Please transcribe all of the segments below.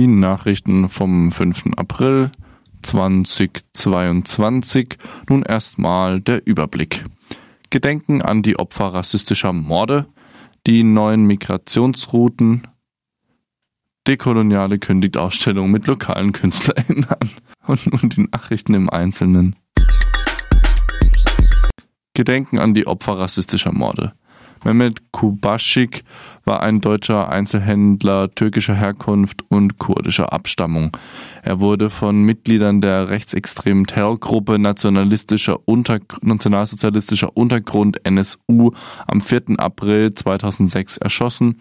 Die Nachrichten vom 5. April 2022. Nun erstmal der Überblick. Gedenken an die Opfer rassistischer Morde, die neuen Migrationsrouten, Dekoloniale kündigt Ausstellung mit lokalen KünstlerInnen an und nun die Nachrichten im Einzelnen. Gedenken an die Opfer rassistischer Morde. Mehmet Kubaschik war ein deutscher Einzelhändler türkischer Herkunft und kurdischer Abstammung. Er wurde von Mitgliedern der rechtsextremen Terrorgruppe nationalistischer Unter nationalsozialistischer Untergrund NSU am 4. April 2006 erschossen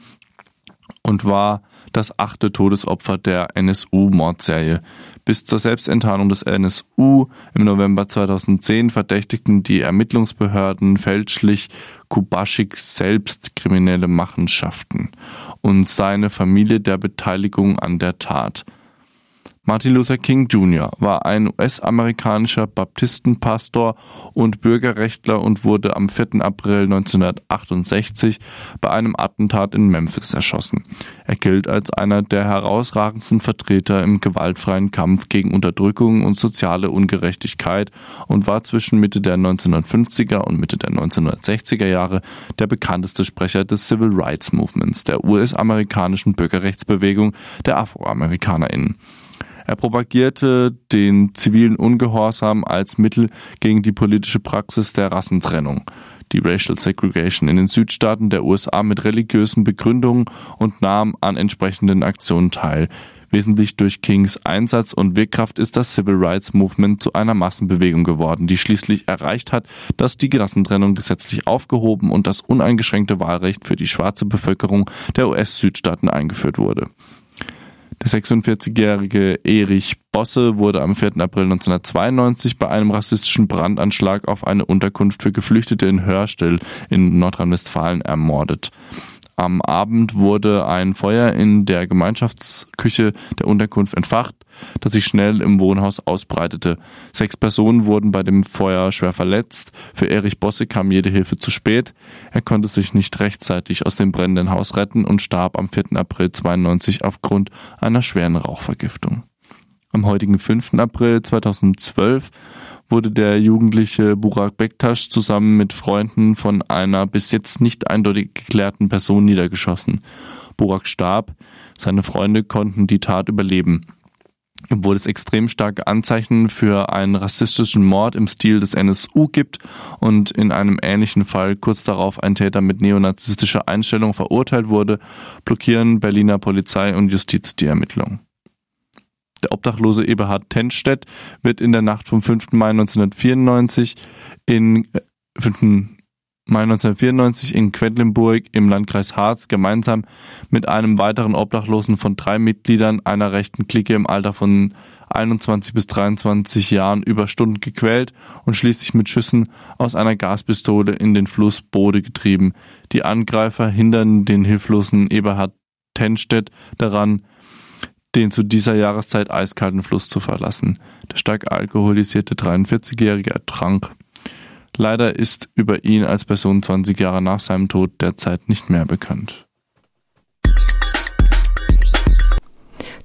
und war das achte Todesopfer der NSU-Mordserie. Bis zur Selbstenttarnung des NSU im November 2010 verdächtigten die Ermittlungsbehörden fälschlich Kubaschik selbst kriminelle Machenschaften und seine Familie der Beteiligung an der Tat. Martin Luther King Jr. war ein US-amerikanischer Baptistenpastor und Bürgerrechtler und wurde am 4. April 1968 bei einem Attentat in Memphis erschossen. Er gilt als einer der herausragendsten Vertreter im gewaltfreien Kampf gegen Unterdrückung und soziale Ungerechtigkeit und war zwischen Mitte der 1950er und Mitte der 1960er Jahre der bekannteste Sprecher des Civil Rights Movements, der US-amerikanischen Bürgerrechtsbewegung der AfroamerikanerInnen. Er propagierte den zivilen Ungehorsam als Mittel gegen die politische Praxis der Rassentrennung die Racial Segregation in den Südstaaten der USA mit religiösen Begründungen und nahm an entsprechenden Aktionen teil. Wesentlich durch Kings Einsatz und Wirkkraft ist das Civil Rights Movement zu einer Massenbewegung geworden, die schließlich erreicht hat, dass die Rassentrennung gesetzlich aufgehoben und das uneingeschränkte Wahlrecht für die schwarze Bevölkerung der US-Südstaaten eingeführt wurde. Der 46-jährige Erich Bosse wurde am 4. April 1992 bei einem rassistischen Brandanschlag auf eine Unterkunft für Geflüchtete in Hörstill in Nordrhein-Westfalen ermordet. Am Abend wurde ein Feuer in der Gemeinschaftsküche der Unterkunft entfacht, das sich schnell im Wohnhaus ausbreitete. Sechs Personen wurden bei dem Feuer schwer verletzt. Für Erich Bosse kam jede Hilfe zu spät. Er konnte sich nicht rechtzeitig aus dem brennenden Haus retten und starb am 4. April 92 aufgrund einer schweren Rauchvergiftung. Am heutigen 5. April 2012 wurde der jugendliche Burak Bektasch zusammen mit Freunden von einer bis jetzt nicht eindeutig geklärten Person niedergeschossen. Burak starb, seine Freunde konnten die Tat überleben. Obwohl es extrem starke Anzeichen für einen rassistischen Mord im Stil des NSU gibt und in einem ähnlichen Fall kurz darauf ein Täter mit neonazistischer Einstellung verurteilt wurde, blockieren Berliner Polizei und Justiz die Ermittlungen. Der obdachlose Eberhard Tenstedt wird in der Nacht vom 5. Mai 1994 in 5. Äh, Mai 1994 in Quedlinburg im Landkreis Harz gemeinsam mit einem weiteren Obdachlosen von drei Mitgliedern einer rechten Clique im Alter von 21 bis 23 Jahren über Stunden gequält und schließlich mit Schüssen aus einer Gaspistole in den Fluss Bode getrieben. Die Angreifer hindern den hilflosen Eberhard Tenstedt daran, den zu dieser Jahreszeit eiskalten Fluss zu verlassen. Der stark alkoholisierte 43-Jährige ertrank. Leider ist über ihn als Person 20 Jahre nach seinem Tod derzeit nicht mehr bekannt.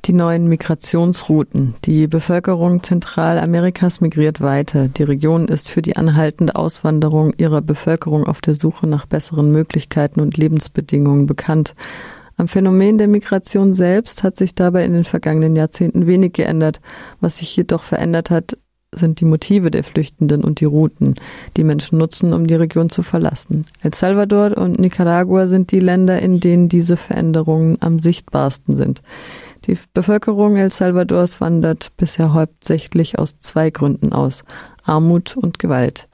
Die neuen Migrationsrouten. Die Bevölkerung Zentralamerikas migriert weiter. Die Region ist für die anhaltende Auswanderung ihrer Bevölkerung auf der Suche nach besseren Möglichkeiten und Lebensbedingungen bekannt. Am Phänomen der Migration selbst hat sich dabei in den vergangenen Jahrzehnten wenig geändert. Was sich jedoch verändert hat, sind die Motive der Flüchtenden und die Routen, die Menschen nutzen, um die Region zu verlassen. El Salvador und Nicaragua sind die Länder, in denen diese Veränderungen am sichtbarsten sind. Die Bevölkerung El Salvadors wandert bisher hauptsächlich aus zwei Gründen aus Armut und Gewalt.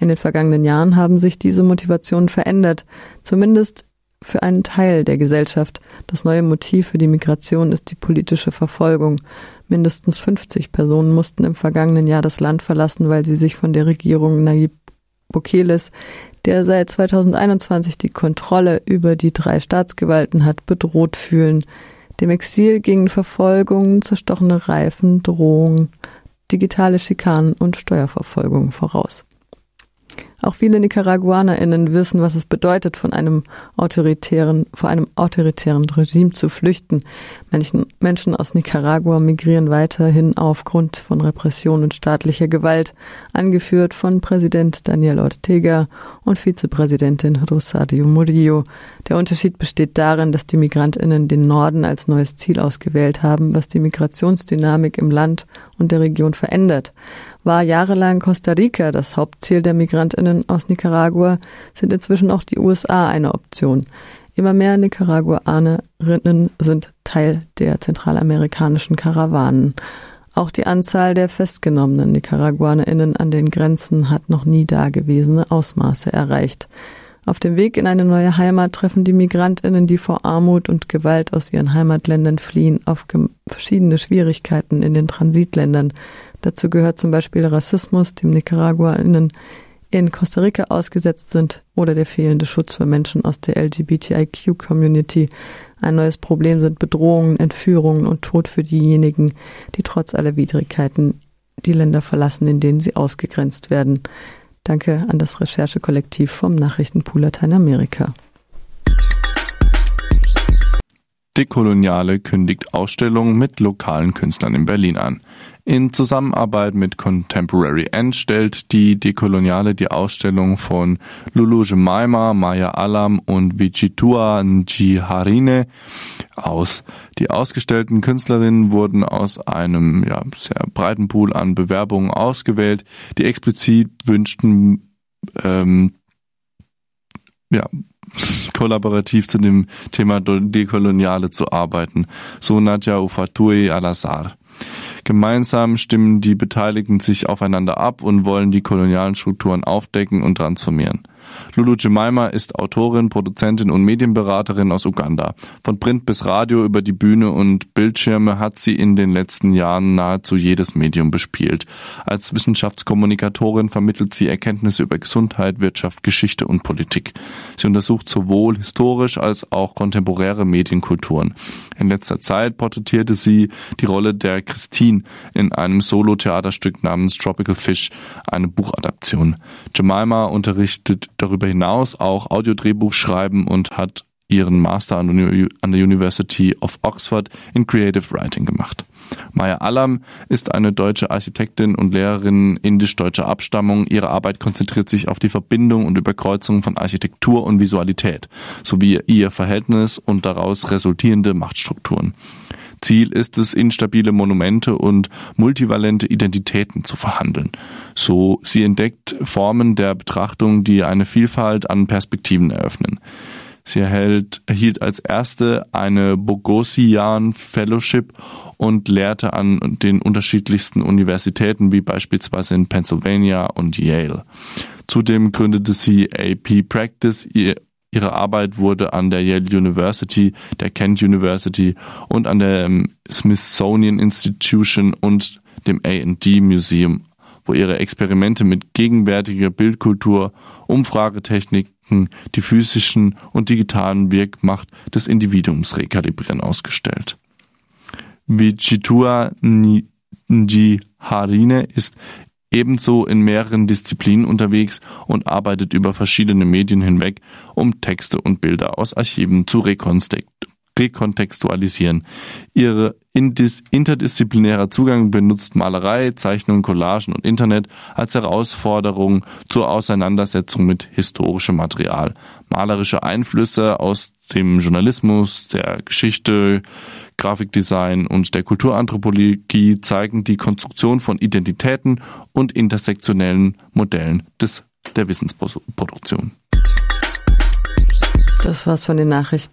In den vergangenen Jahren haben sich diese Motivationen verändert, zumindest für einen Teil der Gesellschaft. Das neue Motiv für die Migration ist die politische Verfolgung. Mindestens 50 Personen mussten im vergangenen Jahr das Land verlassen, weil sie sich von der Regierung Nayib Bukeles, der seit 2021 die Kontrolle über die drei Staatsgewalten hat, bedroht fühlen. Dem Exil gingen Verfolgungen, zerstochene Reifen, Drohungen, digitale Schikanen und Steuerverfolgung voraus. Auch viele NicaraguanerInnen wissen, was es bedeutet, von einem autoritären, vor einem autoritären Regime zu flüchten. Menschen, Menschen aus Nicaragua migrieren weiterhin aufgrund von Repression und staatlicher Gewalt, angeführt von Präsident Daniel Ortega und Vizepräsidentin Rosario Murillo. Der Unterschied besteht darin, dass die MigrantInnen den Norden als neues Ziel ausgewählt haben, was die Migrationsdynamik im Land und der Region verändert war jahrelang Costa Rica das Hauptziel der Migrantinnen aus Nicaragua, sind inzwischen auch die USA eine Option. Immer mehr Nicaraguanerinnen sind Teil der zentralamerikanischen Karawanen. Auch die Anzahl der festgenommenen Nicaraguanerinnen an den Grenzen hat noch nie dagewesene Ausmaße erreicht. Auf dem Weg in eine neue Heimat treffen die Migrantinnen, die vor Armut und Gewalt aus ihren Heimatländern fliehen, auf verschiedene Schwierigkeiten in den Transitländern, Dazu gehört zum Beispiel Rassismus, dem NicaraguaInnen in Costa Rica ausgesetzt sind oder der fehlende Schutz für Menschen aus der LGBTIQ-Community. Ein neues Problem sind Bedrohungen, Entführungen und Tod für diejenigen, die trotz aller Widrigkeiten die Länder verlassen, in denen sie ausgegrenzt werden. Danke an das Recherchekollektiv vom Nachrichtenpool Lateinamerika. Dekoloniale kündigt Ausstellungen mit lokalen Künstlern in Berlin an. In Zusammenarbeit mit Contemporary End stellt die Dekoloniale die Ausstellung von Lulu Jemima, Maya Alam und Vichitua Njiharine aus. Die ausgestellten Künstlerinnen wurden aus einem ja, sehr breiten Pool an Bewerbungen ausgewählt, die explizit wünschten, ähm, ja, kollaborativ zu dem Thema Dekoloniale zu arbeiten, so Nadja Ufatui Al-Azhar. Gemeinsam stimmen die Beteiligten sich aufeinander ab und wollen die kolonialen Strukturen aufdecken und transformieren. Lulu Jemima ist Autorin, Produzentin und Medienberaterin aus Uganda. Von Print bis Radio über die Bühne und Bildschirme hat sie in den letzten Jahren nahezu jedes Medium bespielt. Als Wissenschaftskommunikatorin vermittelt sie Erkenntnisse über Gesundheit, Wirtschaft, Geschichte und Politik. Sie untersucht sowohl historisch als auch kontemporäre Medienkulturen. In letzter Zeit porträtierte sie die Rolle der Christine in einem Solo-Theaterstück namens Tropical Fish, eine Buchadaption. Jemima unterrichtet darüber hinaus auch Audiodrehbuch schreiben und hat ihren Master an der University of Oxford in Creative Writing gemacht. Maya Alam ist eine deutsche Architektin und Lehrerin indisch-deutscher Abstammung. Ihre Arbeit konzentriert sich auf die Verbindung und Überkreuzung von Architektur und Visualität sowie ihr Verhältnis und daraus resultierende Machtstrukturen. Ziel ist es, instabile Monumente und multivalente Identitäten zu verhandeln. So sie entdeckt Formen der Betrachtung, die eine Vielfalt an Perspektiven eröffnen. Sie erhält, erhielt als erste eine Bogosian Fellowship und lehrte an den unterschiedlichsten Universitäten wie beispielsweise in Pennsylvania und Yale. Zudem gründete sie AP Practice, Ihre Arbeit wurde an der Yale University, der Kent University und an der ähm, Smithsonian Institution und dem A&D Museum, wo ihre Experimente mit gegenwärtiger Bildkultur, Umfragetechniken, die physischen und digitalen Wirkmacht des Individuums rekalibrieren ausgestellt. Vichitua Njiharine ist ebenso in mehreren Disziplinen unterwegs und arbeitet über verschiedene Medien hinweg, um Texte und Bilder aus Archiven zu rekontextualisieren. Ihre interdisziplinärer Zugang benutzt Malerei, Zeichnung, Collagen und Internet als Herausforderung zur Auseinandersetzung mit historischem Material. Malerische Einflüsse aus dem Journalismus, der Geschichte, Grafikdesign und der Kulturanthropologie zeigen die Konstruktion von Identitäten und intersektionellen Modellen des, der Wissensproduktion. Das war's von den Nachrichten.